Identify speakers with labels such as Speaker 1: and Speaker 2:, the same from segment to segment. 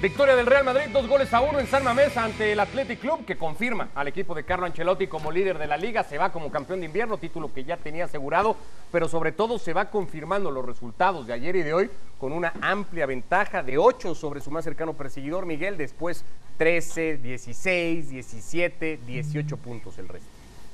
Speaker 1: Victoria del Real Madrid, dos goles a uno en San Mamés ante el Athletic Club, que confirma al equipo de Carlo Ancelotti como líder de la liga. Se va como campeón de invierno, título que ya tenía asegurado, pero sobre todo se va confirmando los resultados de ayer y de hoy con una amplia ventaja de 8 sobre su más cercano perseguidor Miguel, después 13, 16, 17, 18 puntos el resto.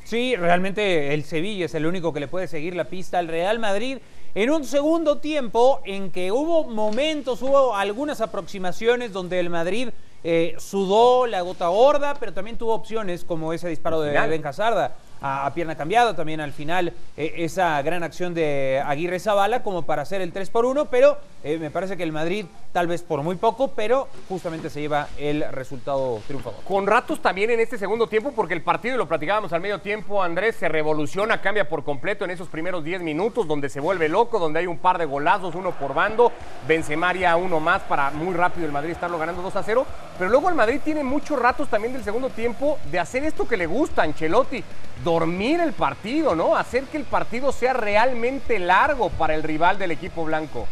Speaker 2: Sí, realmente el Sevilla es el único que le puede seguir la pista al Real Madrid en un segundo tiempo en que hubo momentos, hubo algunas aproximaciones donde el Madrid eh, sudó la gota gorda, pero también tuvo opciones como ese disparo de Ben Hazard a, pierna cambiada, también al final eh, esa gran acción de Aguirre Zavala como para hacer el 3 por 1, pero eh, me parece que el Madrid tal vez por muy poco, pero justamente se lleva el resultado triunfador.
Speaker 1: Con ratos también en este segundo tiempo, porque el partido, lo platicábamos al medio tiempo, Andrés, se revoluciona, cambia por completo en esos primeros 10 minutos, donde se vuelve loco, donde hay un par de golazos, uno por bando, Benzemaria uno más para muy rápido el Madrid estarlo ganando 2 a 0, pero luego el Madrid tiene muchos ratos también del segundo tiempo de hacer esto que le gusta Ancelotti, dormir el partido, ¿no? Hacer que el partido sea realmente largo para el rival del equipo blanco.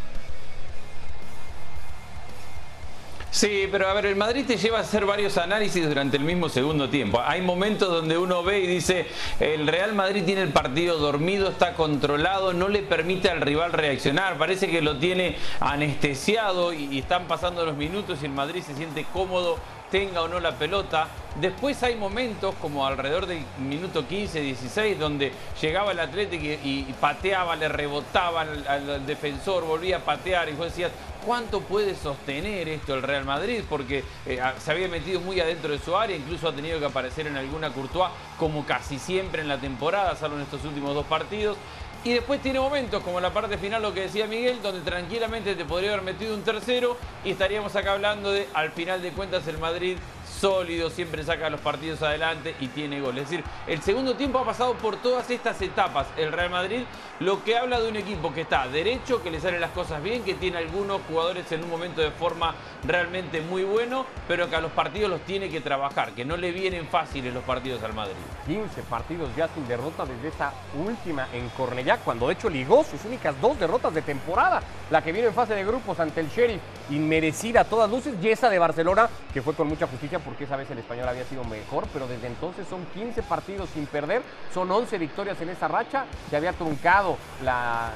Speaker 3: Sí, pero a ver, el Madrid te lleva a hacer varios análisis durante el mismo segundo tiempo. Hay momentos donde uno ve y dice, el Real Madrid tiene el partido dormido, está controlado, no le permite al rival reaccionar, parece que lo tiene anestesiado y, están pasando los minutos y el Madrid se siente cómodo tenga o no la pelota. Después hay momentos como alrededor del minuto 15, 16, donde llegaba el Atlético y, pateaba, le rebotaba al, defensor, volvía a patear y vos decías, ¿cuánto puede sostener esto el Real Madrid? Porque eh, se había metido muy adentro de su área, incluso ha tenido que aparecer en alguna Courtois, como casi siempre en la temporada, salvo en estos últimos dos partidos. Y después tiene momentos como la parte final, lo que decía Miguel, donde tranquilamente te podría haber metido un tercero y estaríamos acá hablando de, al final de cuentas, el Madrid sólido, siempre saca los partidos adelante y tiene gol. Es decir, el segundo tiempo ha pasado por todas estas etapas el Real Madrid, lo que habla de un equipo que está derecho, que le salen las cosas bien, que tiene algunos jugadores en un momento de forma realmente muy bueno, pero que a los partidos los tiene que trabajar, que no le vienen fáciles los partidos al Madrid.
Speaker 1: 15 partidos ya sin derrota desde esta última en Cornellá, cuando de hecho ligó sus únicas dos derrotas de temporada, la que vino en fase de grupos ante el Sheriff, inmerecida a todas luces, y esa de Barcelona, que fue con mucha justicia porque esa vez el español había sido mejor, pero desde entonces son 15 partidos sin perder, son 11 victorias en esa racha, que había truncado la,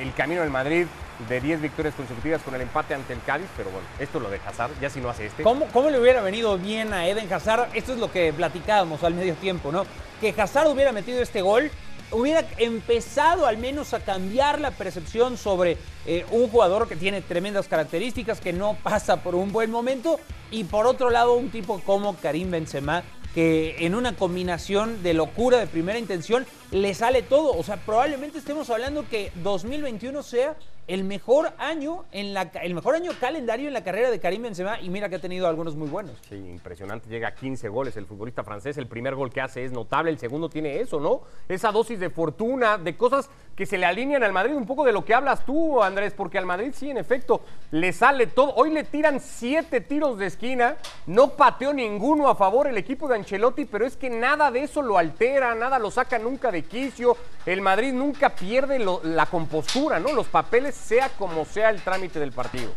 Speaker 1: el camino del Madrid de 10 victorias consecutivas con el empate ante el Cádiz, pero bueno, esto lo de Hazard, ya si no hace este.
Speaker 2: ¿Cómo, ¿Cómo, le hubiera venido bien a Eden Hazard? Esto es lo que platicábamos al medio tiempo, ¿no? Que Hazard hubiera metido este gol hubiera empezado al menos a cambiar la percepción sobre eh, un jugador que tiene tremendas características, que no pasa por un buen momento, y por otro lado un tipo como Karim Benzema, que en una combinación de locura de primera intención le sale todo. O sea, probablemente estemos hablando que 2021 sea el mejor año en la el mejor año calendario en la carrera de Karim Benzema y mira que ha tenido algunos muy buenos.
Speaker 1: Sí, impresionante, llega a 15 goles el futbolista francés, el primer gol que hace es notable, el segundo tiene eso, ¿no? Esa dosis de fortuna, de cosas que se le alinean al Madrid, un poco de lo que hablas tú, Andrés, porque al Madrid sí, en efecto, le sale todo. Hoy le tiran siete tiros de esquina, no pateó ninguno a favor el equipo de Ancelotti, pero es que nada de eso lo altera, nada lo saca nunca de quicio. El Madrid nunca pierde la compostura, ¿no? Los papeles sea como sea el trámite del partido.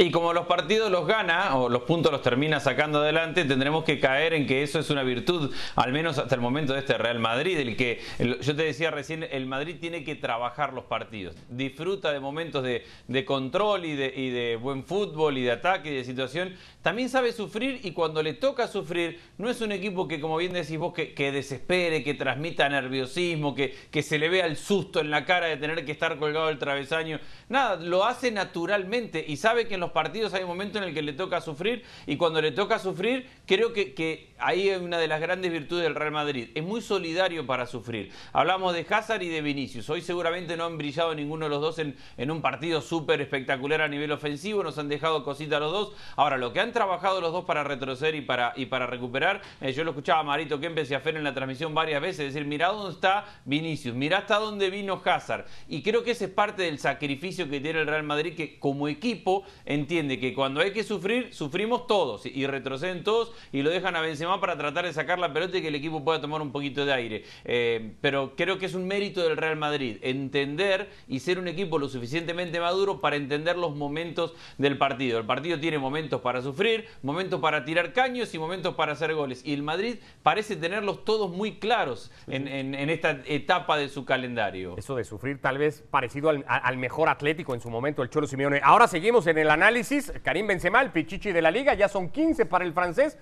Speaker 3: Y como los partidos los gana o los puntos los termina sacando adelante, tendremos que caer en que eso es una virtud, al menos hasta el momento de este Real Madrid, el que yo te decía recién, el Madrid tiene que trabajar los partidos, disfruta de momentos de, control y de, buen fútbol y de ataque y de situación, también sabe sufrir y cuando le toca sufrir, no es un equipo que, como bien decís vos, que, desespere, que transmita nerviosismo, que, que se le vea el susto en la cara de tener que estar colgado del travesaño, nada, lo hace naturalmente y sabe que en los partidos hay un momento en el que le toca sufrir y cuando le toca sufrir, creo que, que ahí es una de las grandes virtudes del Real Madrid. Es muy solidario para sufrir. Hablamos de Hazard y de Vinicius. Hoy seguramente no han brillado ninguno de los dos en, un partido súper espectacular a nivel ofensivo, nos han dejado cositas los dos. Ahora, lo que han trabajado los dos para retroceder y para, y para recuperar, eh, yo lo escuchaba a Marito Kempes y a Fer en la transmisión varias veces, decir, mirá dónde está Vinicius, mirá hasta dónde vino Hazard. Y creo que ese es parte del sacrificio que tiene el Real Madrid, que como equipo entiende que cuando hay que sufrir, sufrimos todos y retroceden todos y lo dejan a Benzema Para tratar de sacar la pelota y que el equipo pueda tomar un poquito de aire. Eh, pero creo que es un mérito del Real Madrid entender y ser un equipo lo suficientemente maduro para entender los momentos del partido. El partido tiene momentos para sufrir, momentos para tirar caños y momentos para hacer goles. Y el Madrid parece tenerlos todos muy claros en, esta etapa de su calendario.
Speaker 1: Eso de sufrir tal vez parecido al, al mejor atlético en su momento, el Cholo Simeone. Ahora seguimos en el análisis. Karim Benzema, el pichichi de la liga, ya son 15 para el francés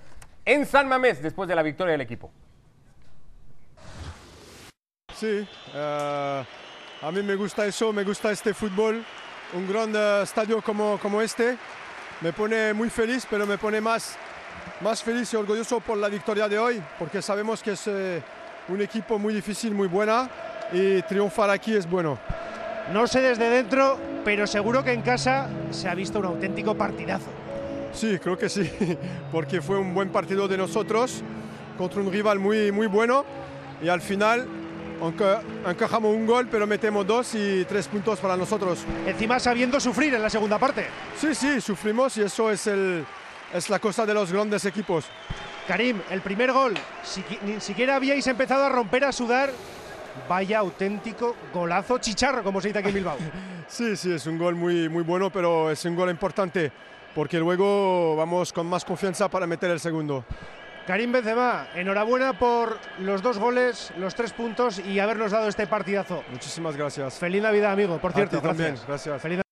Speaker 1: en San Mamés después de la victoria del equipo.
Speaker 4: Sí, eh, a mí me gusta eso, me gusta este fútbol. Un gran eh, estadio como, como este me pone muy feliz, pero me pone más, más feliz y orgulloso por la victoria de hoy, porque sabemos que es eh, un equipo muy difícil, muy buena y triunfar aquí es bueno.
Speaker 5: No sé desde dentro, pero seguro que en casa se ha visto un auténtico partidazo.
Speaker 4: Sí, creo que sí, porque fue un buen partido de nosotros contra un rival muy, muy bueno y al final encajamos un gol, pero metemos dos y tres puntos para nosotros.
Speaker 5: Encima sabiendo sufrir en la segunda parte.
Speaker 4: Sí, sí, sufrimos y eso es, el, es la cosa de los grandes equipos.
Speaker 5: Karim, el primer gol, ni siquiera habíais empezado a romper, a sudar. Vaya auténtico golazo chicharro, como se dice aquí en Bilbao.
Speaker 4: sí, sí, es un gol muy, muy bueno, pero es un gol importante porque luego vamos con más confianza para meter el segundo.
Speaker 5: Karim Benzema, enhorabuena por los dos goles, los tres puntos y habernos dado este partidazo.
Speaker 4: Muchísimas gracias.
Speaker 5: Feliz Navidad, amigo. Por cierto,
Speaker 4: también. Gracias.
Speaker 5: Feliz
Speaker 1: y ahí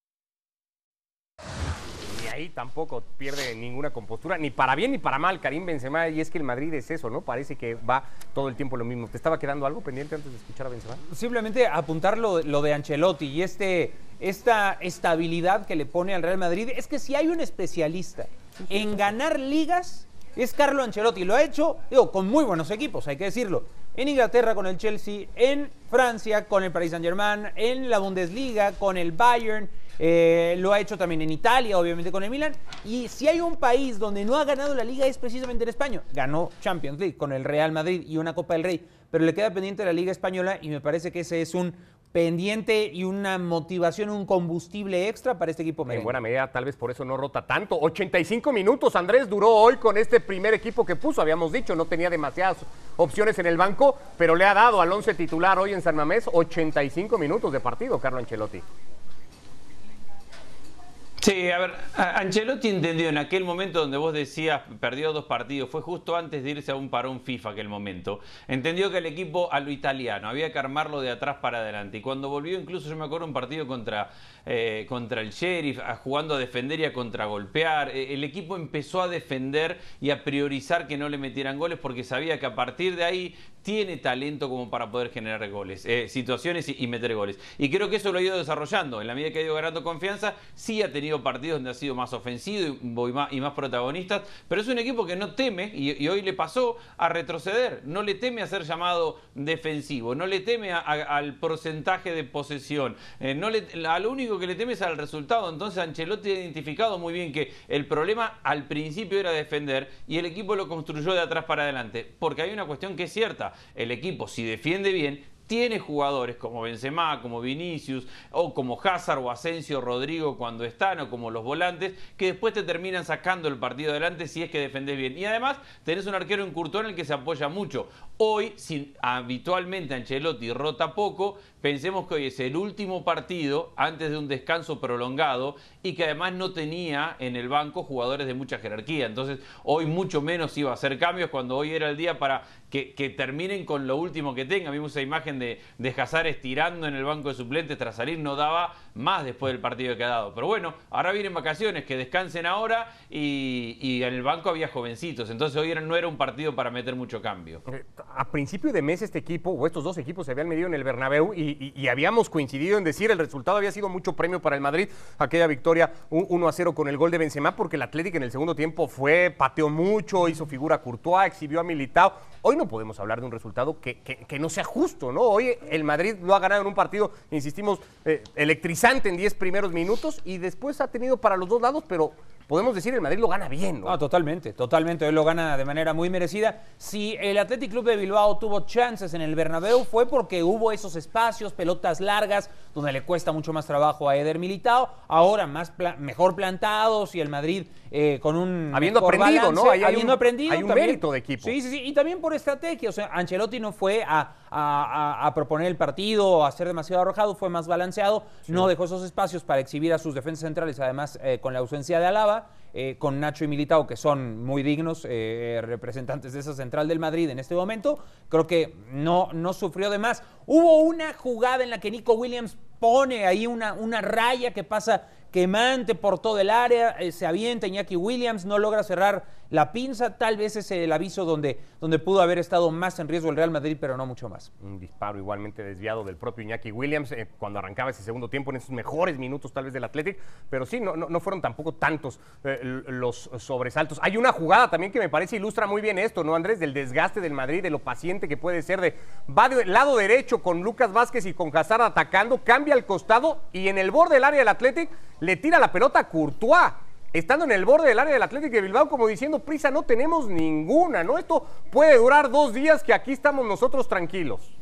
Speaker 1: tampoco pierde ninguna compostura, ni para bien ni para mal Karim Benzema, y es que el Madrid es eso, ¿no? Parece que va todo el tiempo lo mismo. ¿Te estaba quedando algo pendiente antes de escuchar a Benzema?
Speaker 2: Simplemente apuntar lo, lo de Ancelotti y este esta estabilidad que le pone al Real Madrid es que si hay un especialista en ganar ligas es Carlo Ancelotti. Lo ha hecho, digo, con muy buenos equipos, hay que decirlo. En Inglaterra con el Chelsea, en Francia con el Paris Saint-Germain, en la Bundesliga con el Bayern, eh, lo ha hecho también en Italia, obviamente con el Milan. Y si hay un país donde no ha ganado la liga es precisamente en España. Ganó Champions League con el Real Madrid y una Copa del Rey, pero le queda pendiente la Liga Española y me parece que ese es un pendiente y una motivación, un combustible extra para este equipo
Speaker 1: En buena medida, tal vez por eso no rota tanto. 85 minutos Andrés duró hoy con este primer equipo que puso, habíamos dicho, no tenía demasiadas opciones en el banco, pero le ha dado al 11 titular hoy en San Mamés 85 minutos de partido, Carlo Ancelotti.
Speaker 3: Sí, a ver, Ancelotti entendió en aquel momento donde vos decías perdió dos partidos, fue justo antes de irse a un parón FIFA aquel momento. Entendió que el equipo a lo italiano había que armarlo de atrás para adelante. Y cuando volvió, incluso yo me acuerdo un partido contra, eh, contra el Sheriff, jugando a defender y a contragolpear. Eh, el equipo empezó a defender y a priorizar que no le metieran goles porque sabía que a partir de ahí tiene talento como para poder generar goles, eh, situaciones y, meter goles. Y creo que eso lo ha ido desarrollando. En la medida que ha ido ganando confianza, sí ha tenido partidos donde ha sido más ofensivo y, más, y más protagonistas, pero es un equipo que no teme, y, hoy le pasó, a retroceder. No le teme a ser llamado defensivo, no le teme al porcentaje de posesión, eh, no le, a lo único que le teme es al resultado. Entonces Ancelotti ha identificado muy bien que el problema al principio era defender y el equipo lo construyó de atrás para adelante, porque hay una cuestión que es cierta el equipo, si defiende bien, tiene jugadores como Benzema, como Vinicius, o como Hazard o Asensio, Rodrigo cuando están, o como los volantes, que después te terminan sacando el partido adelante si es que defendés bien. Y además tenés un arquero en en el que se apoya mucho. Hoy, habitualmente Ancelotti rota poco, pensemos que hoy es el último partido antes de un descanso prolongado y que además no tenía en el banco jugadores de mucha jerarquía. Entonces, hoy mucho menos iba a hacer cambios cuando hoy era el día para que, terminen con lo último que tenga. Vimos esa imagen de, de Hazard estirando en el banco de suplentes tras salir, no daba más después del partido que ha dado. Pero bueno, ahora vienen vacaciones, que descansen ahora y, en el banco había jovencitos. Entonces hoy no era un partido para meter mucho cambio.
Speaker 1: Eh, a principio de mes este equipo, o estos dos equipos se habían medido en el Bernabéu y, habíamos coincidido en decir el resultado había sido mucho premio para el Madrid, aquella victoria 1 a 0 con el gol de Benzema, porque el Atlético en el segundo tiempo fue, pateó mucho, hizo figura Courtois, exhibió a Militao. Hoy no podemos hablar de un resultado que, no sea justo, ¿no? Hoy el Madrid lo ha ganado en un partido, insistimos, eh, en 10 primeros minutos y después ha tenido para los dos lados, pero podemos decir el Madrid lo gana bien. ¿no?
Speaker 2: Ah, totalmente, totalmente. Él lo gana de manera muy merecida. Si el Athletic Club de Bilbao tuvo chances en el Bernabéu fue porque hubo esos espacios, pelotas largas, donde le cuesta mucho más trabajo a Eder Militao. Ahora más mejor plantados y el Madrid eh, con un
Speaker 1: habiendo aprendido, ¿no?
Speaker 2: hay habiendo
Speaker 1: un,
Speaker 2: aprendido,
Speaker 1: hay un mérito de equipo.
Speaker 2: Sí, sí, sí. Y también por estrategia. O sea, Ancelotti no fue a, a, proponer el partido, a ser demasiado arrojado, fue más balanceado. No dejó esos espacios para exhibir a sus defensas centrales, además eh, con la ausencia de Alaba. Eh, con Nacho y Militao, que son muy dignos eh, representantes de esa central del Madrid en este momento. Creo que no, no sufrió de más. Hubo una jugada en la que Nico Williams pone ahí una, una raya que pasa quemante por todo el área, eh, se avienta Iñaki Williams, no logra cerrar la pinza, tal vez es el aviso donde, donde pudo haber estado más en riesgo el Real Madrid, pero no mucho más.
Speaker 1: Un disparo igualmente desviado del propio Iñaki Williams eh, cuando arrancaba ese segundo tiempo en esos mejores minutos tal vez del Athletic, pero sí, no, no, fueron tampoco tantos eh, los sobresaltos. Hay una jugada también que me parece ilustra muy bien esto, ¿no, Andrés? Del desgaste del Madrid, de lo paciente que puede ser, de va del lado derecho con Lucas Vázquez y con Hazard atacando, cambia al costado y en el borde del área del Athletic le tira la pelota a Courtois estando en el borde del área del Atlético de Bilbao, como diciendo, prisa no tenemos ninguna, ¿no? Esto puede durar dos días que aquí estamos nosotros tranquilos.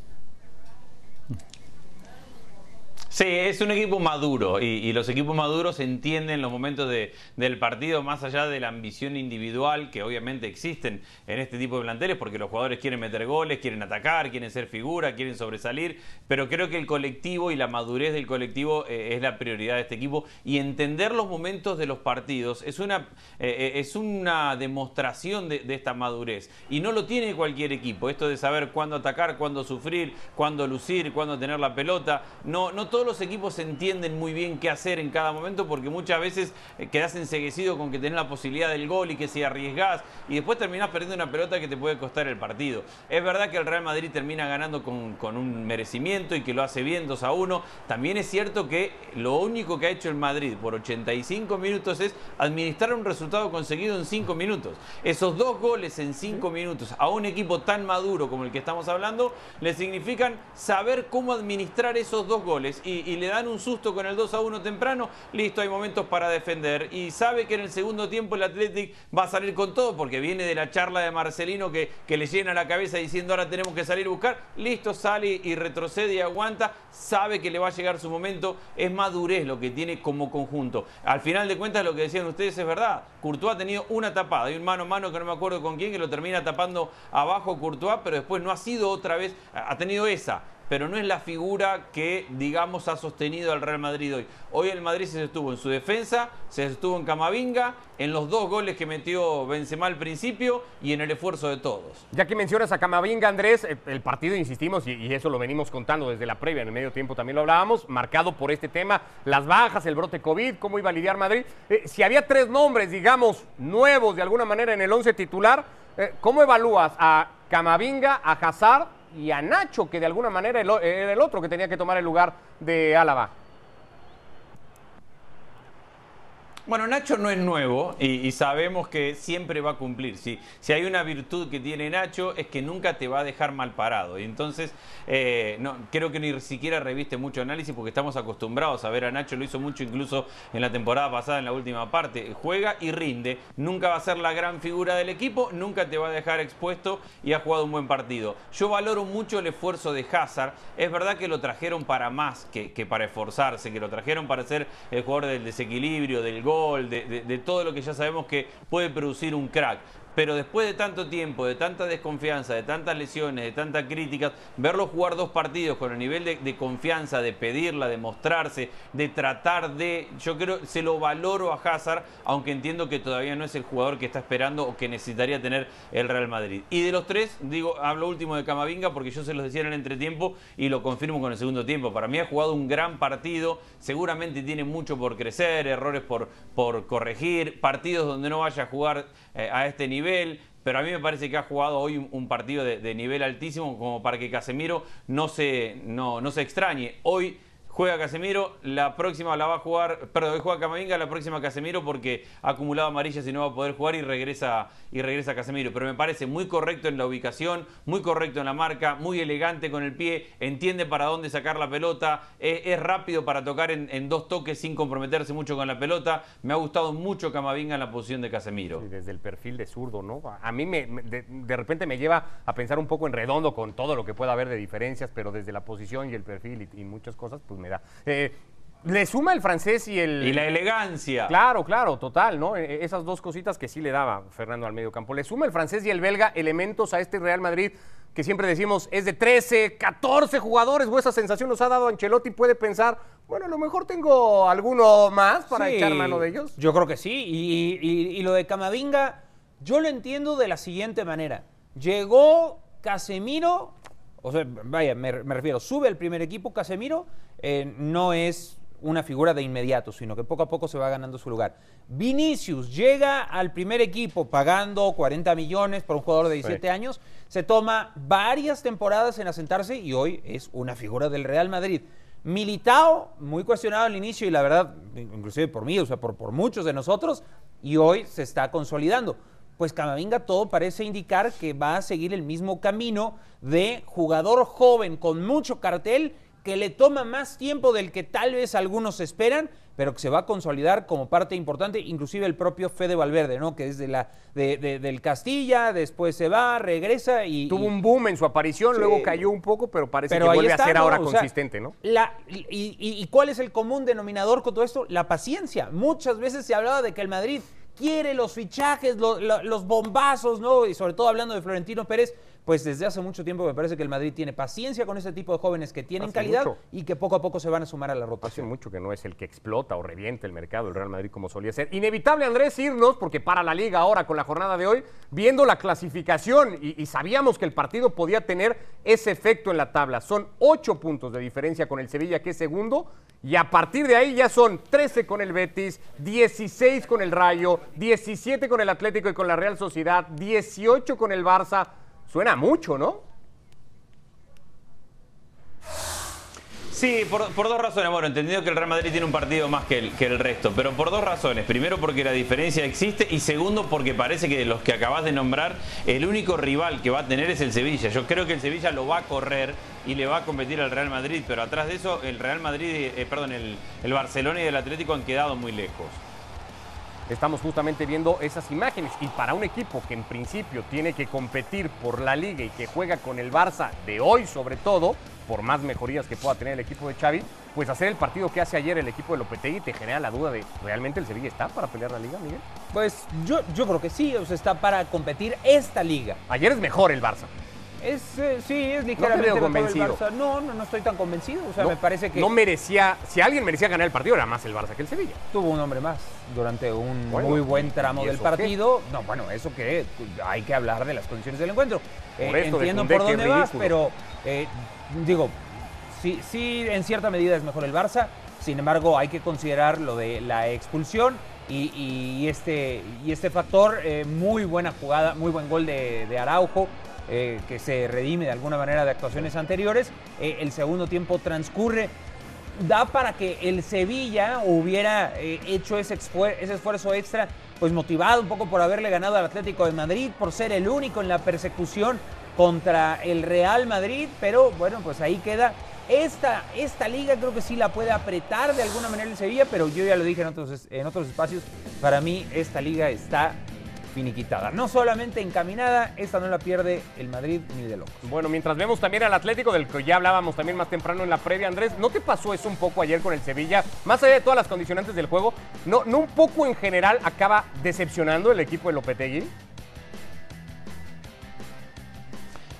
Speaker 3: Sí, es un equipo maduro y, los equipos maduros entienden los momentos del partido más allá de la ambición individual que obviamente existen en este tipo de planteles porque los jugadores quieren meter goles, quieren atacar, quieren ser figura, quieren sobresalir, pero creo que el colectivo y la madurez del colectivo eh, es la prioridad de este equipo. Y entender los momentos de los partidos es una, eh, eh, es una demostración de, de esta madurez. Y no lo tiene cualquier equipo, esto de saber cuándo atacar, cuándo sufrir, cuándo lucir, cuándo tener la pelota, no, no todo los equipos entienden muy bien qué hacer en cada momento porque muchas veces eh, quedas enseguecido con que tenés la posibilidad del gol y que si arriesgás y después terminás perdiendo una pelota que te puede costar el partido. Es verdad que el Real Madrid termina ganando con, con un merecimiento y que lo hace bien 2 a 1. También es cierto que lo único que ha hecho el Madrid por 85 minutos es administrar un resultado conseguido en 5 minutos. Esos dos goles en 5 minutos a un equipo tan maduro como el que estamos hablando le significan saber cómo administrar esos dos goles y y, le dan un susto con el 2 a 1 temprano, listo, hay momentos para defender. Y sabe que en el segundo tiempo el Athletic va a salir con todo porque viene de la charla de Marcelino que, le llena la cabeza diciendo ahora tenemos que salir a buscar. Listo, sale y retrocede y aguanta. Sabe que le va a llegar su momento. Es madurez lo que tiene como conjunto. Al final de cuentas, lo que decían ustedes es verdad. Courtois ha tenido una tapada. Hay un mano a mano que no me acuerdo con quién que lo termina tapando abajo Courtois, pero después no ha sido otra vez. Ha tenido esa pero no es la figura que, digamos, ha sostenido al Real Madrid hoy. Hoy el Madrid se estuvo en su defensa, se estuvo en Camavinga, en los dos goles que metió Benzema al principio y en el esfuerzo de todos.
Speaker 1: Ya que mencionas a Camavinga, Andrés, eh, el partido, insistimos, y, eso lo venimos contando desde la previa, en el medio tiempo también lo hablábamos, marcado por este tema, las bajas, el brote COVID, cómo iba a lidiar Madrid. Eh, si había tres nombres, digamos, nuevos de alguna manera en el once titular, eh, ¿cómo evalúas a Camavinga, a Hazard y a Nacho, que de alguna manera era el otro que tenía que tomar el lugar de Álava.
Speaker 3: Bueno, Nacho no es nuevo y, sabemos que siempre va a cumplir. Si, si hay una virtud que tiene Nacho es que nunca te va a dejar mal parado. Y entonces, eh, no, creo que ni siquiera reviste mucho análisis porque estamos acostumbrados a ver a Nacho. Lo hizo mucho incluso en la temporada pasada, en la última parte. Juega y rinde. Nunca va a ser la gran figura del equipo. Nunca te va a dejar expuesto y ha jugado un buen partido. Yo valoro mucho el esfuerzo de Hazard. Es verdad que lo trajeron para más que, que para esforzarse, que lo trajeron para ser el jugador del desequilibrio, del gol de, todo lo que ya sabemos que puede producir un crack. Pero después de tanto tiempo, de tanta desconfianza, de tantas lesiones, de tantas críticas, verlo jugar dos partidos con el nivel de, confianza, de pedirla, de mostrarse, de tratar de. Yo creo, se lo valoro a Hazard, aunque entiendo que todavía no es el jugador que está esperando o que necesitaría tener el Real Madrid. Y de los tres, digo, hablo último de Camavinga porque yo se los decía en el entretiempo y lo confirmo con el segundo tiempo. Para mí ha jugado un gran partido, seguramente tiene mucho por crecer, errores por, por corregir, partidos donde no vaya a jugar eh, a este nivel pero a mí me parece que ha jugado hoy un, partido de, nivel altísimo como para que Casemiro no se, no, no se extrañe. Hoy juega Casemiro, la próxima la va a jugar, perdón, juega Camavinga, la próxima Casemiro porque ha acumulado amarillas y no va a poder jugar y regresa, y regresa Casemiro. Pero me parece muy correcto en la ubicación, muy correcto en la marca, muy elegante con el pie, entiende para dónde sacar la pelota, es, rápido para tocar en, dos toques sin comprometerse mucho con la pelota. Me ha gustado mucho Camavinga en la posición de Casemiro.
Speaker 1: desde el perfil de zurdo, ¿no? A mí me, de, repente me lleva a pensar un poco en redondo con todo lo que pueda haber de diferencias, pero desde la posición y el perfil y, muchas cosas, pues me da. Eh, le suma el francés y el.
Speaker 3: Y la elegancia.
Speaker 1: Claro, claro, total, ¿no? E, e, esas dos cositas que sí le daba Fernando al medio campo. Le suma el francés y el belga elementos a este Real Madrid que siempre decimos es de 13, 14 jugadores, o esa sensación nos ha dado Ancelotti, puede pensar, bueno, a lo mejor tengo alguno más para echar mano de ellos.
Speaker 2: Yo creo que sí, y, lo de Camavinga, yo lo entiendo de la siguiente manera. Llegó Casemiro, o sea, vaya, me, refiero, sube el primer equipo, Casemiro eh, no es una figura de inmediato, sino que poco a poco se va ganando su lugar. Vinicius llega al primer equipo pagando 40 millones por un jugador de 17 años, se toma varias temporadas en asentarse y hoy es una figura del Real Madrid. Militao, muy cuestionado al inicio y la verdad, inclusive por mí, o sea, por, por muchos de nosotros, y hoy se está consolidando. Pues Camavinga todo parece indicar que va a seguir el mismo camino de jugador joven con mucho cartel que le toma más tiempo del que tal vez algunos esperan, pero que se va a consolidar como parte importante, inclusive el propio Fede Valverde, ¿no? Que es de la, de, del Castilla, después se va, regresa y...
Speaker 1: Tuvo un boom en su aparición, luego cayó un poco, pero parece que vuelve a ser ahora consistente, ¿no?
Speaker 2: La, y, y, cuál es el común denominador con todo esto? La paciencia. Muchas veces se hablaba de que el Madrid quiere los fichajes, los bombazos, ¿no? Y sobre todo hablando de Florentino Pérez, pues desde hace mucho tiempo me parece que el Madrid tiene paciencia con ese tipo de jóvenes que tienen calidad y que poco a poco se van a sumar a la rotación.
Speaker 1: Hace mucho que no es el que explota o revienta el mercado el Real Madrid como solía ser. Inevitable, Andrés, irnos, porque para la liga ahora con la jornada de hoy, viendo la clasificación y, y sabíamos que el partido podía tener ese efecto en la tabla. Son ocho puntos de diferencia con el Sevilla, que es segundo, y a partir de ahí ya son 13 con el Betis, 16 con el Rayo, 17 con el Atlético y con la Real Sociedad, 18 con el Barça. Suena mucho, ¿no?
Speaker 3: Sí, por, dos razones. Bueno, entendido que el Real Madrid tiene un partido más que el, resto, pero por dos razones. Primero, porque la diferencia existe y segundo, porque parece que de los que acabas de nombrar, el único rival que va a tener es el Sevilla. Yo creo que el Sevilla lo va a correr y le va a competir al Real Madrid, pero atrás de eso, el Real Madrid, eh, perdón, el Barcelona y el Atlético han quedado muy lejos
Speaker 1: estamos justamente viendo esas imágenes. Y para un equipo que en principio tiene que competir por la liga y que juega con el Barça de hoy sobre todo, por más mejorías que pueda tener el equipo de Xavi, pues hacer el partido que hace ayer el equipo de Lopetegui te genera la duda de ¿realmente el Sevilla está para pelear la liga, Miguel?
Speaker 2: Pues yo, yo creo que sí, o sea, está para competir esta liga.
Speaker 1: Ayer es mejor el Barça.
Speaker 2: Es, eh, sí, es ligeramente
Speaker 1: no convencido.
Speaker 2: No, no, no estoy tan convencido. O sea, me parece que.
Speaker 1: No merecía. Si alguien merecía ganar el partido, era más el Barça que el Sevilla.
Speaker 2: Tuvo un hombre más durante un muy buen tramo del partido. No, bueno, eso que hay que hablar de las condiciones del encuentro. Eh, entiendo por dónde vas, pero eh, digo, sí, sí, en cierta medida es mejor el Barça. Sin embargo, hay que considerar lo de la expulsión. Y, este, y este factor, muy buena jugada, muy buen gol de, de Araujo, eh, que se redime de alguna manera de actuaciones anteriores. Eh, el segundo tiempo transcurre. Da para que el Sevilla hubiera eh, hecho ese, esfuerzo extra, pues motivado un poco por haberle ganado al Atlético de Madrid, por ser el único en la persecución contra el Real Madrid, pero bueno, pues ahí queda. Esta, esta liga creo que sí la puede apretar de alguna manera el Sevilla, pero yo ya lo dije en otros espacios, para mí esta liga está finiquitada. No solamente encaminada, esta no la pierde el Madrid ni de locos.
Speaker 1: Bueno, mientras vemos también al Atlético, del que ya hablábamos también más temprano en la previa, Andrés, ¿no te pasó eso un poco ayer con el Sevilla? Más allá de todas las condicionantes del juego, ¿no, no un poco en general acaba decepcionando el equipo de Lopetegui?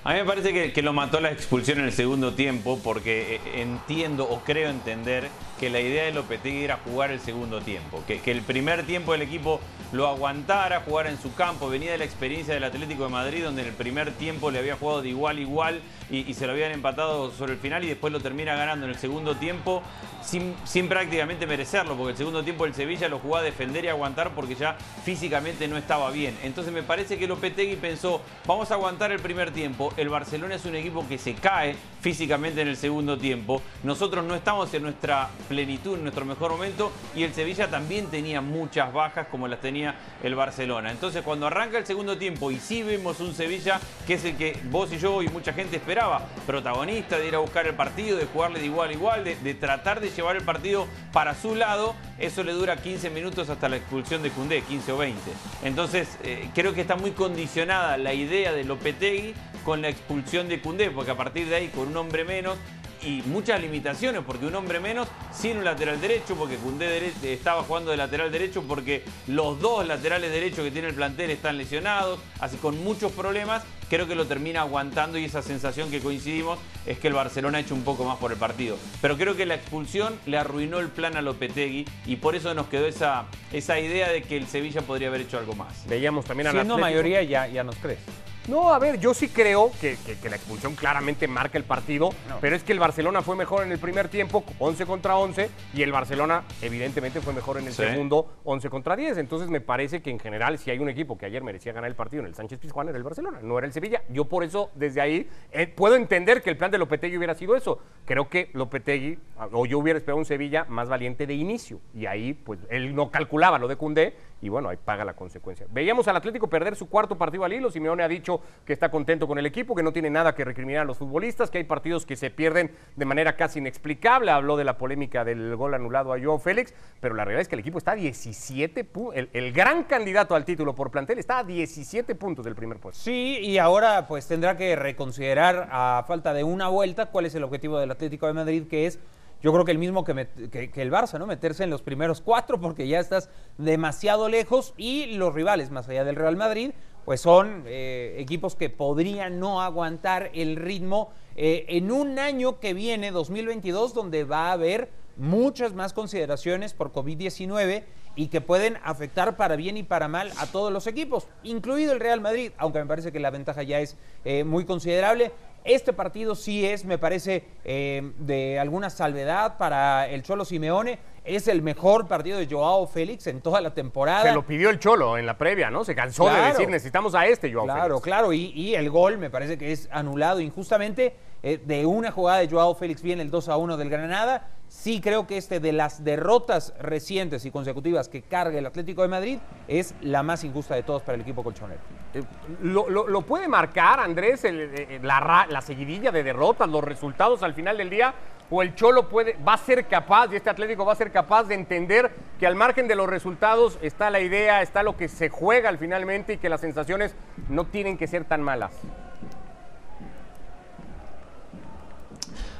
Speaker 3: A mí me parece que, lo mató la expulsión en el segundo tiempo porque eh, entiendo o creo entender que la idea de Lopetegui era jugar el segundo tiempo, que, que, el primer tiempo del equipo lo aguantara, jugar en su campo, venía de la experiencia del Atlético de Madrid donde en el primer tiempo le había jugado de igual a igual y, y se lo habían empatado sobre el final y después lo termina ganando en el segundo tiempo sin, sin, prácticamente merecerlo, porque el segundo tiempo el Sevilla lo jugó a defender y aguantar porque ya físicamente no estaba bien. Entonces me parece que Lopetegui pensó, vamos a aguantar el primer tiempo, el Barcelona es un equipo que se cae físicamente en el segundo tiempo, nosotros no estamos en nuestra plenitud, en nuestro mejor momento, y el Sevilla también tenía muchas bajas como las tenía el Barcelona. Entonces cuando arranca el segundo tiempo y sí vemos un Sevilla que es el que vos y yo y mucha gente esperaba, protagonista de ir a buscar el partido, de jugarle de igual a igual, de, tratar de llevar el partido para su lado, eso le dura 15 minutos hasta la expulsión de Cundé, 15 o 20. Entonces, eh, creo que está muy condicionada la idea de Lopetegui con la expulsión de Cundé, porque a partir de ahí, con un hombre menos, y muchas limitaciones, porque un hombre menos sin un lateral derecho, porque Cundé estaba jugando de lateral derecho, porque los dos laterales derechos que tiene el plantel están lesionados, así con muchos problemas, creo que lo termina aguantando y esa sensación que coincidimos es que el Barcelona ha hecho un poco más por el partido. Pero creo que la expulsión le arruinó el plan a Lopetegui y por eso nos quedó esa, esa idea de que el Sevilla podría haber hecho algo más.
Speaker 1: Veíamos también a
Speaker 2: Siendo mayoría ya, ya nos crees.
Speaker 1: No, a ver, yo sí creo que, la expulsión claramente marca el partido, pero es que el Barcelona fue mejor en el primer tiempo, 11 contra 11, y el Barcelona evidentemente fue mejor en el segundo, 11 contra 10. Entonces me parece que en general, si hay un equipo que ayer merecía ganar el partido en el Sánchez Pizjuán, era el Barcelona, no era el Sevilla. Yo por eso, desde ahí, eh, puedo entender que el plan de Lopetegui hubiera sido eso. Creo que Lopetegui, o yo hubiera esperado un Sevilla más valiente de inicio, y ahí, pues, él no calculaba lo de Cundé, y bueno, ahí paga la consecuencia. Veíamos al Atlético perder su cuarto partido al hilo, Simeone ha dicho que está contento con el equipo, que no tiene nada que recriminar a los futbolistas, que hay partidos que se pierden de manera casi inexplicable. Habló de la polémica del gol anulado a Joao Félix, pero la realidad es que el equipo está a 17 puntos. El, gran candidato al título por plantel está a 17 puntos del primer puesto.
Speaker 2: Sí, y ahora pues tendrá que reconsiderar a falta de una vuelta cuál es el objetivo del Atlético de Madrid, que es yo creo que el mismo que, el Barça, ¿no? Meterse en los primeros cuatro porque ya estás demasiado lejos y los rivales, más allá del Real Madrid, pues son eh, equipos que podrían no aguantar el ritmo eh, en un año que viene, 2022, donde va a haber muchas más consideraciones por COVID-19 y que pueden afectar para bien y para mal a todos los equipos, incluido el Real Madrid, aunque me parece que la ventaja ya es eh, muy considerable. Este partido sí es, me parece, eh, de alguna salvedad para el Cholo Simeone. Es el mejor partido de Joao Félix en toda la temporada.
Speaker 1: Se lo pidió el Cholo en la previa, ¿no? Se cansó de decir, necesitamos a este Joao
Speaker 2: claro,
Speaker 1: Félix.
Speaker 2: Claro, claro. Y, y el gol me parece que es anulado injustamente eh, de una jugada de Joao Félix viene el 2 a 1 del Granada. Sí creo que este de las derrotas recientes y consecutivas que carga el Atlético de Madrid es la más injusta de todos para el equipo colchonero.
Speaker 1: Eh, lo, puede marcar, Andrés, la, la, seguidilla de derrotas, los resultados al final del día? ¿O el Cholo puede, va a ser capaz, y este Atlético va a ser capaz de entender que al margen de los resultados está la idea, está lo que se juega al finalmente y que las sensaciones no tienen que ser tan malas?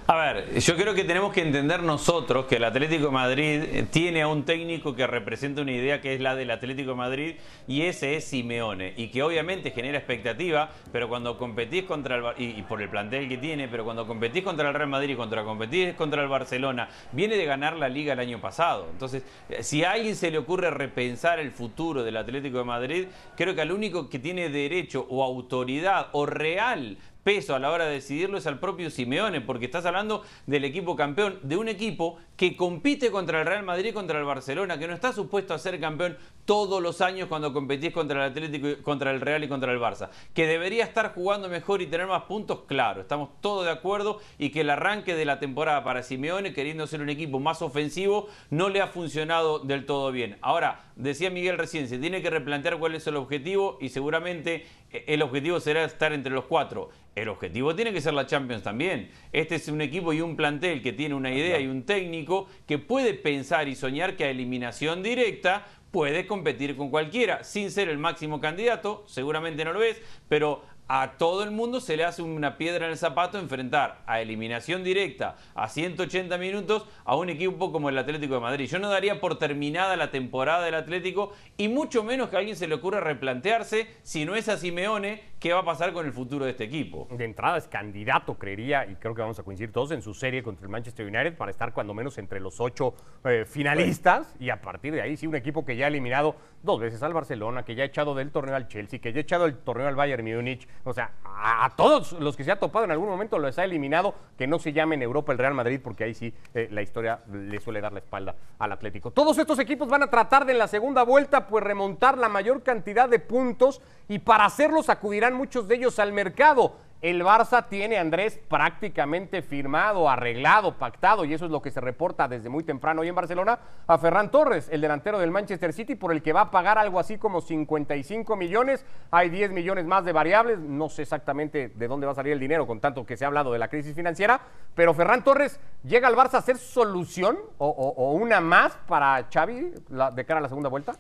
Speaker 3: A ver, yo creo que tenemos que entender nosotros que el Atlético de Madrid tiene a un técnico que representa una idea que es la del Atlético de Madrid y ese es Simeone y que obviamente genera expectativa, pero cuando competís contra el y, por el plantel que tiene, pero cuando competís contra el Real Madrid y contra competís contra el Barcelona, viene de ganar la liga el año pasado. Entonces, eh, si a alguien se le ocurre repensar el futuro del Atlético de Madrid, creo que al único que tiene derecho o autoridad o real peso a la hora de decidirlo es al propio Simeone, porque estás hablando del equipo campeón, de un equipo que compite contra el Real Madrid y contra el Barcelona, que no está supuesto a ser campeón todos los años cuando competís contra el Atlético, contra el Real y contra el Barça. Que debería estar jugando mejor y tener más puntos, claro, estamos todos de acuerdo y que el arranque de la temporada para Simeone, queriendo ser un equipo más ofensivo, no le ha funcionado del todo bien. Ahora, decía Miguel recién, se tiene que replantear cuál es el objetivo y seguramente el objetivo será estar entre los cuatro. El objetivo tiene que ser la Champions también. Este es un equipo y un plantel que tiene una idea y un técnico que puede pensar y soñar que a eliminación directa puede competir con cualquiera, sin ser el máximo candidato, seguramente no lo es, pero a todo el mundo se le hace una piedra en el zapato enfrentar a eliminación directa a 180 minutos a un equipo como el Atlético de Madrid. Yo no daría por terminada la temporada del Atlético y mucho menos que a alguien se le ocurra replantearse si no es a Simeone qué va a pasar con el futuro de este equipo.
Speaker 1: De entrada es candidato, creería, y creo que vamos a coincidir todos en su serie contra el Manchester United para estar cuando menos entre los ocho eh, finalistas. Y a partir de ahí, sí, un equipo que ya ha eliminado dos veces al Barcelona, que ya ha echado del torneo al Chelsea, que ya ha echado el torneo al Bayern Múnich. O sea, a, a todos los que se ha topado en algún momento los ha eliminado, que no se llame en Europa el Real Madrid, porque ahí sí eh, la historia le suele dar la espalda al Atlético. Todos estos equipos van a tratar de en la segunda vuelta, pues remontar la mayor cantidad de puntos y para hacerlo acudirán muchos de ellos al mercado. El Barça tiene, Andrés, prácticamente firmado, arreglado, pactado, y eso es lo que se reporta desde muy temprano hoy en Barcelona, a Ferran Torres, el delantero del Manchester City, por el que va a pagar algo así como 55 millones. Hay 10 millones más de variables, no sé exactamente de dónde va a salir el dinero con tanto que se ha hablado de la crisis financiera, pero Ferran Torres llega al Barça a ser solución o, una más para Xavi de cara a la segunda vuelta.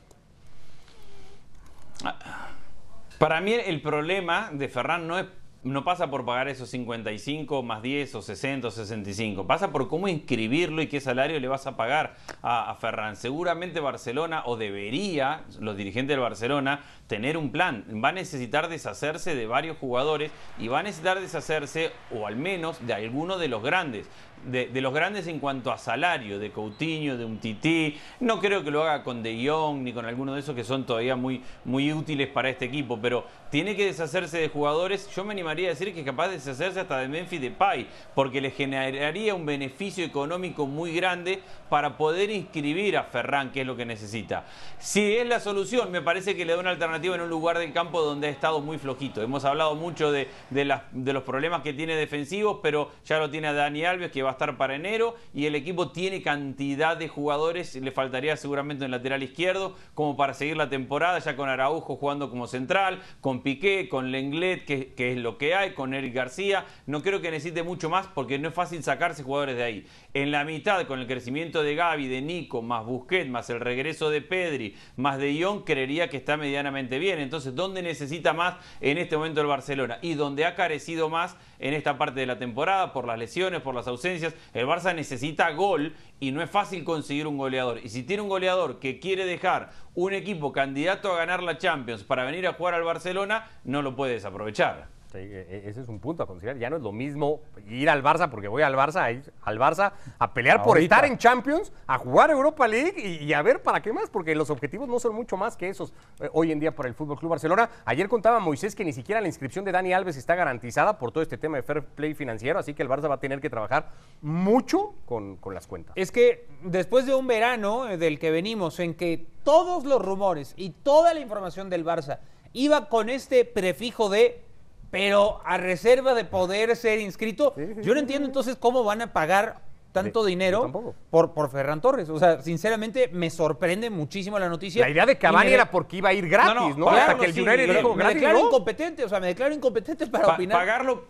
Speaker 3: Para mí el problema de Ferran no es no pasa por pagar esos 55 más 10 o 60 o 65. Pasa por cómo inscribirlo y qué salario le vas a pagar a, Ferran. Seguramente Barcelona, o debería, los dirigentes del Barcelona, tener un plan. Va a necesitar deshacerse de varios jugadores y va a necesitar deshacerse, o al menos, de alguno de los grandes. De, los grandes en cuanto a salario, de Coutinho, de un Tití. No creo que lo haga con De Jong ni con alguno de esos que son todavía muy, muy útiles para este equipo, pero tiene que deshacerse de jugadores. Yo me animaría a decir que es capaz de deshacerse hasta de Memphis Depay, porque le generaría un beneficio económico muy grande para poder inscribir a Ferran, que es lo que necesita. Si es la solución, me parece que le da una alternativa en un lugar del campo donde ha estado muy flojito. Hemos hablado mucho de, de los problemas que tiene defensivos, pero ya lo tiene Dani Alves, que va a estar para enero, y el equipo tiene cantidad de jugadores, le faltaría seguramente un lateral izquierdo, como para seguir la temporada, ya con Araujo jugando como central, con Piqué, con Lenglet, que, es lo que hay, con Eric García. No creo que necesite mucho más porque no es fácil sacarse jugadores de ahí. En la mitad, con el crecimiento de Gaby, de Nico, más Busquets, más el regreso de Pedri, más de Jong, creería que está medianamente bien. Entonces, ¿dónde necesita más en este momento el Barcelona? Y donde ha carecido más en esta parte de la temporada, por las lesiones, por las ausencias. El Barça necesita gol y no es fácil conseguir un goleador. Y si tiene un goleador que quiere dejar un equipo candidato a ganar la Champions para venir a jugar al Barcelona, no lo puede desaprovechar.
Speaker 1: Sí, e- e- ese es un punto a considerar. Ya no es lo mismo ir al Barça, porque voy al Barça, a ir al Barça a pelear por estar en Champions, a jugar Europa League y, y a ver para qué más, porque los objetivos no son mucho más que esos eh, hoy en día para el Fútbol Club Barcelona. Ayer contaba Moisés que ni siquiera la inscripción de Dani Alves está garantizada por todo este tema de fair play financiero, así que el Barça va a tener que trabajar mucho con, con las cuentas.
Speaker 2: Es que después de un verano eh, del que venimos, en que todos los rumores y toda la información del Barça iba con este prefijo de pero a reserva de poder ser inscrito,
Speaker 1: Sí, sí,
Speaker 2: yo no entiendo entonces cómo van a pagar tanto
Speaker 1: De-
Speaker 2: dinero por, por Ferran Torres. O sea, sinceramente me sorprende muchísimo la noticia.
Speaker 1: La idea de Cavani
Speaker 2: me-
Speaker 1: era porque iba a ir gratis,
Speaker 3: No,
Speaker 1: ¿no?
Speaker 3: no,
Speaker 1: Hasta
Speaker 3: claro,
Speaker 1: que el
Speaker 3: sí,
Speaker 1: United dijo
Speaker 2: me
Speaker 1: gratis,
Speaker 2: declaro
Speaker 1: ¿no?
Speaker 2: incompetente, o sea, me declaro incompetente para
Speaker 3: Pa-
Speaker 2: opinar
Speaker 3: pagarlo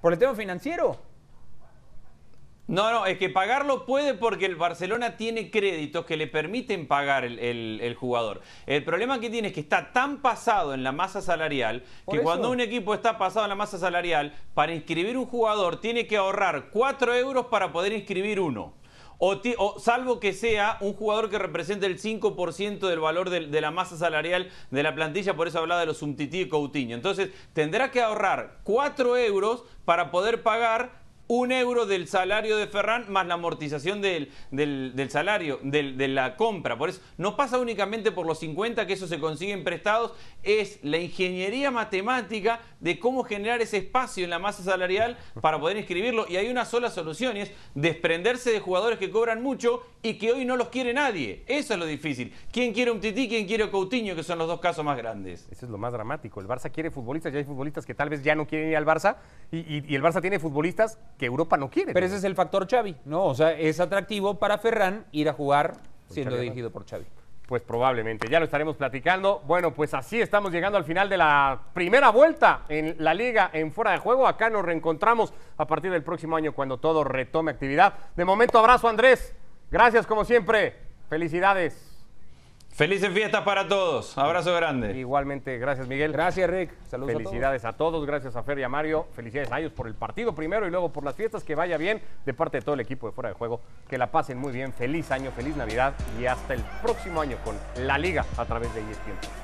Speaker 2: por el tema financiero.
Speaker 3: No, no, es que pagarlo puede porque el Barcelona tiene créditos que le permiten pagar el, el- el jugador. El problema que tiene es que está tan pasado en la masa salarial que cuando un equipo está pasado en la masa salarial, para inscribir un jugador tiene que ahorrar 4 euros para poder inscribir uno. O, ti- o salvo que sea un jugador que represente el 5% del valor del- de, la masa salarial de la plantilla, por eso hablaba de los Umtiti y Coutinho. Entonces, tendrá que ahorrar 4 euros para poder pagar un euro del salario de Ferran más la amortización del, del- salario, de la compra. Por eso no pasa únicamente por los 50 que eso se consiguen prestados, es la ingeniería matemática de cómo generar ese espacio en la masa salarial para poder inscribirlo. Y hay una sola solución y es desprenderse de jugadores que cobran mucho y que hoy no los quiere nadie. Eso es lo difícil. ¿Quién quiere un Tití? ¿Quién quiere Coutinho? Que son los dos casos más grandes.
Speaker 1: Eso es lo más dramático. El Barça quiere futbolistas y hay futbolistas que tal vez ya no quieren ir al Barça y el Barça tiene futbolistas que Europa no quiere.
Speaker 2: Pero ese es el factor Xavi, ¿no? O sea, es atractivo para Ferran ir a jugar siendo
Speaker 1: Xavi
Speaker 2: dirigido por Xavi.
Speaker 1: Pues probablemente, ya lo estaremos platicando. Bueno, pues así estamos llegando al final de la primera vuelta en la liga en fuera de juego. Acá nos reencontramos a partir del próximo año cuando todo retome actividad. De momento, abrazo Andrés. Gracias como siempre. Felicidades.
Speaker 3: Felices fiestas para todos. Abrazo grande.
Speaker 1: Igualmente, gracias Miguel.
Speaker 2: Gracias, Rick. Saludos a todos.
Speaker 1: Felicidades a todos. gracias a Fer y a Mario, felicidades a ellos por el partido primero y luego por las fiestas, que vaya bien de parte de todo el equipo de fuera de juego, que la pasen muy bien, feliz año, feliz Navidad y hasta el próximo año con la liga a través de ESPN.